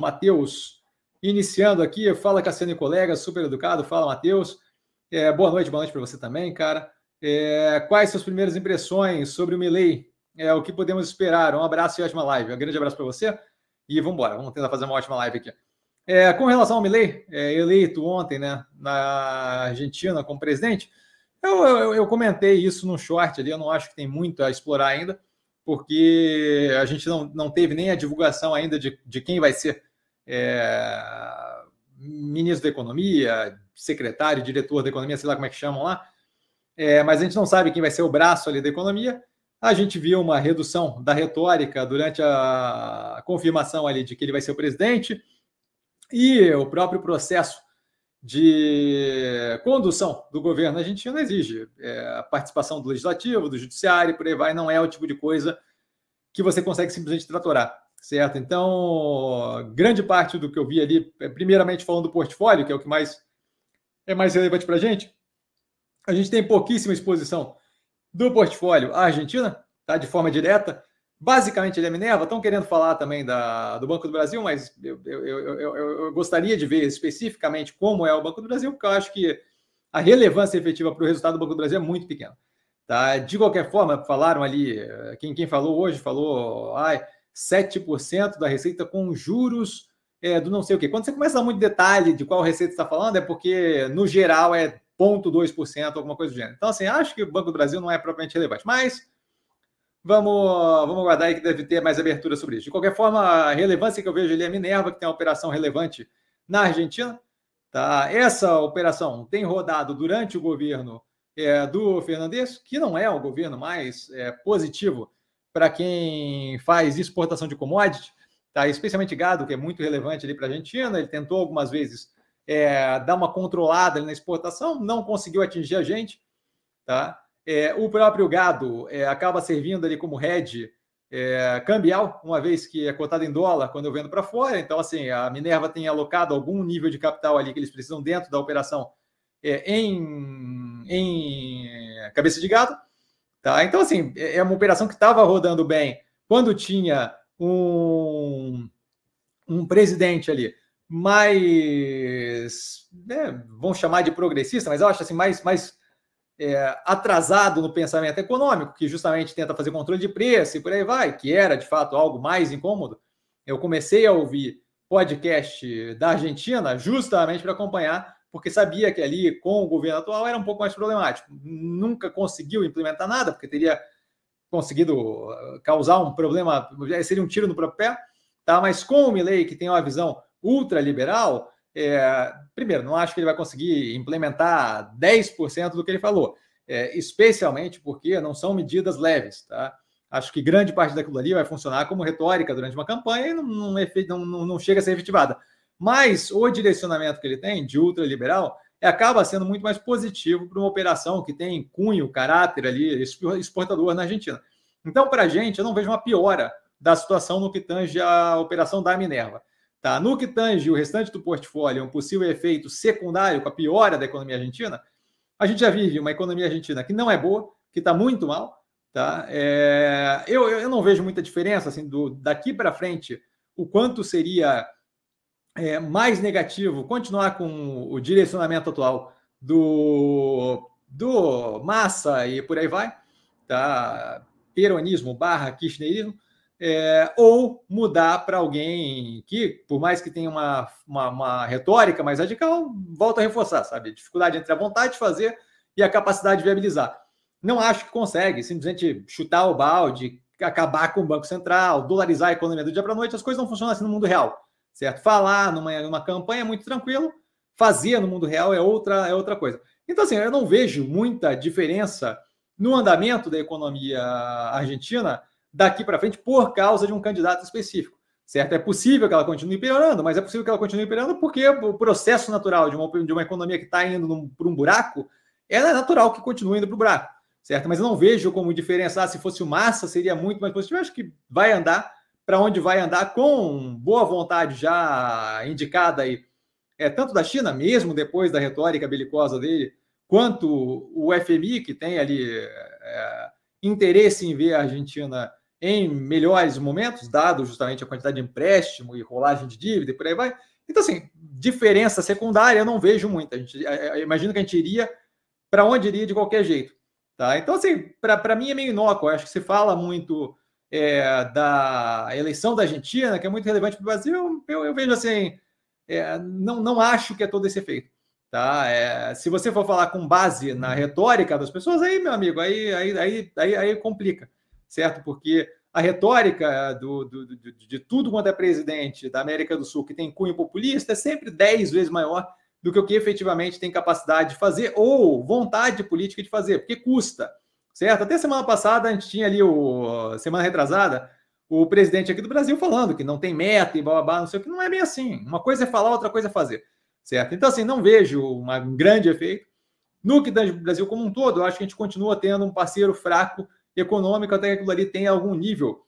Matheus, iniciando aqui. Fala, Cassiano e colega, super educado. Fala, Matheus. É, boa noite, boa noite para você também, cara. É, quais suas primeiras impressões sobre o Milley? É, o que podemos esperar? Um abraço e ótima live. Um grande abraço para você. E vamos embora, vamos tentar fazer uma ótima live aqui. É, com relação ao Milley, é, eleito ontem né, na Argentina como presidente, eu, eu, eu, comentei isso no short ali, eu não acho que tem muito a explorar ainda, porque a gente não, não teve nem a divulgação ainda de, de quem vai ser é, ministro da Economia, secretário, diretor da Economia, sei lá como é que chamam lá, é, mas a gente não sabe quem vai ser o braço ali da economia. A gente viu uma redução da retórica durante a confirmação ali de que ele vai ser o presidente e o próprio processo de condução do governo argentino exige é, a participação do legislativo, do judiciário, por aí vai, não é o tipo de coisa que você consegue simplesmente tratorar, certo? Então, grande parte do que eu vi ali, é, primeiramente falando do portfólio, que é o que mais é mais relevante para a gente, a gente tem pouquíssima exposição do portfólio à Argentina, tá? De forma direta. Basicamente, ele é Minerva. Estão querendo falar também da, do Banco do Brasil, mas eu, eu, eu, eu, gostaria de ver especificamente como é o Banco do Brasil, porque eu acho que a relevância efetiva para o resultado do Banco do Brasil é muito pequena. Tá? De qualquer forma, falaram ali, quem, quem falou hoje falou ai, 7% da receita com juros é, do não sei o quê. Quando você começa a dar muito detalhe de qual receita está falando, é porque, no geral, é 0,2%, alguma coisa do gênero. Então, assim, acho que o Banco do Brasil não é propriamente relevante, mas Vamos, vamos aguardar aí que deve ter mais abertura sobre isso. De qualquer forma, a relevância que eu vejo ali é a Minerva, que tem uma operação relevante na Argentina. Tá? Essa operação tem rodado durante o governo é, do Fernandes, que não é o governo mais é, positivo para quem faz exportação de commodity, tá? especialmente gado, que é muito relevante ali para a Argentina. Ele tentou algumas vezes é, dar uma controlada na exportação, não conseguiu atingir a gente. Tá? É, o próprio gado é, acaba servindo ali como hedge é, cambial, uma vez que é cotado em dólar quando eu vendo para fora. Então, assim, a Minerva tem alocado algum nível de capital ali que eles precisam dentro da operação é, em, em cabeça de gado. Tá? Então, assim, é, é uma operação que estava rodando bem quando tinha um, um presidente ali mais, né, vamos chamar de progressista, mas eu acho assim, mais, mais é, atrasado no pensamento econômico, que justamente tenta fazer controle de preço e por aí vai, que era de fato algo mais incômodo. Eu comecei a ouvir podcast da Argentina justamente para acompanhar, porque sabia que ali com o governo atual era um pouco mais problemático. Nunca conseguiu implementar nada, porque teria conseguido uh, causar um problema, seria um tiro no próprio pé, tá? Mas com o Milley, que tem uma visão ultraliberal, é, primeiro, não acho que ele vai conseguir implementar 10% do que ele falou, é, especialmente porque não são medidas leves. Tá? Acho que grande parte daquilo ali vai funcionar como retórica durante uma campanha e não, não, não, não chega a ser efetivada. Mas o direcionamento que ele tem de ultraliberal é, acaba sendo muito mais positivo para uma operação que tem cunho, caráter ali, exportador na Argentina. Então, para a gente, eu não vejo uma piora da situação no que tange a operação da Minerva. Tá? No que tange o restante do portfólio, um possível efeito secundário com a piora da economia argentina, a gente já vive uma economia argentina que não é boa, que está muito mal. Tá? É, eu, eu não vejo muita diferença assim, do, daqui para frente, o quanto seria é, mais negativo continuar com o direcionamento atual do, do Massa e por aí vai, tá? peronismo barra kirchnerismo, é, ou mudar para alguém que, por mais que tenha uma, uma, uma, retórica mais radical, volta a reforçar, sabe? Dificuldade entre a vontade de fazer e a capacidade de viabilizar. Não acho que consegue simplesmente chutar o balde, acabar com o Banco Central, dolarizar a economia do dia para a noite, as coisas não funcionam assim no mundo real, certo? Falar numa, numa campanha é muito tranquilo, fazer no mundo real é outra, é outra coisa. Então, assim, eu não vejo muita diferença no andamento da economia argentina daqui para frente por causa de um candidato específico. Certo? É possível que ela continue piorando, mas é possível que ela continue piorando porque o processo natural de uma, de uma economia que está indo para um buraco, ela é natural que continue indo para o buraco. Certo? Mas eu não vejo como diferença. Ah, se fosse o Massa, seria muito mais positivo. Eu acho que vai andar para onde vai andar com boa vontade já indicada aí, é, tanto da China, mesmo depois da retórica belicosa dele, quanto o FMI, que tem ali é, interesse em ver a Argentina em melhores momentos, dado justamente a quantidade de empréstimo e rolagem de dívida e por aí vai. Então, assim, diferença secundária eu não vejo muita. A gente, eu imagino que a gente iria para onde iria de qualquer jeito. Tá? Então, assim, para mim é meio inócuo. acho que se fala muito é, da eleição da Argentina, que é muito relevante para o Brasil. Eu, eu, vejo assim, é, não, não acho que é todo esse efeito. Tá? É, se você for falar com base na retórica das pessoas, aí, meu amigo, aí, aí, aí, aí, aí complica, certo? Porque a retórica do, do, do, de tudo quanto é presidente da América do Sul que tem cunho populista é sempre dez vezes maior do que o que efetivamente tem capacidade de fazer ou vontade política de fazer, porque custa, certo? Até semana passada a gente tinha ali, o semana retrasada, o presidente aqui do Brasil falando que não tem meta e blá, não sei o que, não é bem assim. Uma coisa é falar, outra coisa é fazer, certo? Então, assim, não vejo um grande efeito. No que do Brasil como um todo, eu acho que a gente continua tendo um parceiro fraco econômico até que aquilo ali tenha algum nível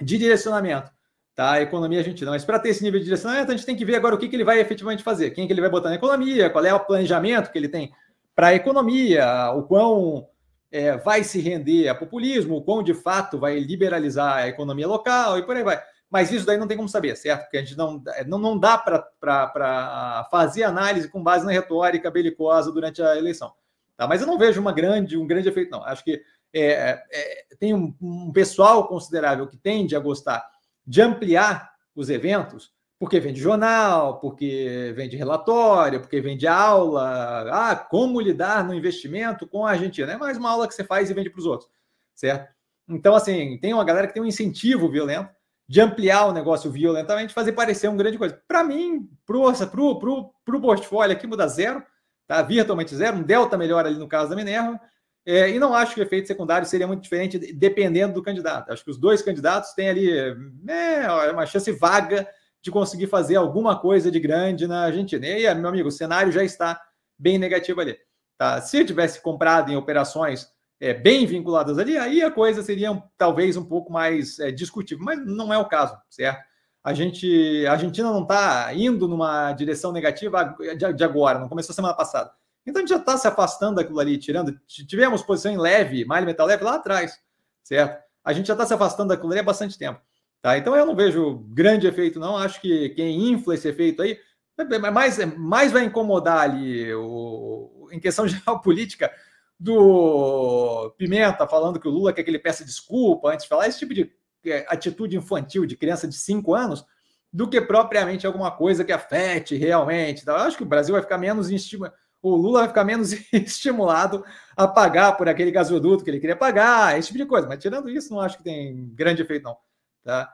de direcionamento. Tá? A economia argentina. Mas para ter esse nível de direcionamento, a gente tem que ver agora o que, que ele vai efetivamente fazer, quem que ele vai botar na economia, qual é o planejamento que ele tem para a economia, o quão é, vai se render a populismo, o quão de fato vai liberalizar a economia local e por aí vai. Mas isso daí não tem como saber, certo? Porque a gente não, não, não dá para fazer análise com base na retórica belicosa durante a eleição. Tá? Mas eu não vejo uma grande, um grande efeito, não. Acho que é, é, tem um, um, pessoal considerável que tende a gostar de ampliar os eventos, porque vende jornal, porque vende relatório, porque vende aula. Ah, como lidar no investimento com a Argentina? É mais uma aula que você faz e vende para os outros, certo? Então, assim, tem uma galera que tem um incentivo violento de ampliar o negócio violentamente, fazer parecer uma grande coisa. Para mim, para o portfólio aqui, muda zero, tá? virtualmente zero, um delta melhor ali no caso da Minerva, é, e não acho que o efeito secundário seria muito diferente dependendo do candidato. Acho que os dois candidatos têm ali é, uma chance vaga de conseguir fazer alguma coisa de grande na Argentina. E aí, meu amigo, o cenário já está bem negativo ali. Tá? Se tivesse comprado em operações é, bem vinculadas ali, aí a coisa seria talvez um pouco mais é, discutível, mas não é o caso, certo? A gente, a Argentina não está indo numa direção negativa de, de agora, não começou semana passada. Então a gente já está se afastando daquilo ali, tirando. Tivemos posição em leve, malha metal leve lá atrás, certo? A gente já está se afastando daquilo ali há bastante tempo. Tá? Então eu não vejo grande efeito, não. Acho que quem infla esse efeito aí, é mais, é, mais vai incomodar ali o, em questão geopolítica do Pimenta falando que o Lula quer que ele peça desculpa antes de falar, esse tipo de é, atitude infantil de criança de 5 anos, do que propriamente alguma coisa que afete realmente. Tá? Eu acho que o Brasil vai ficar menos estima o Lula vai ficar menos estimulado a pagar por aquele gasoduto que ele queria pagar, esse tipo de coisa. Mas tirando isso, não acho que tem grande efeito, não. Tá?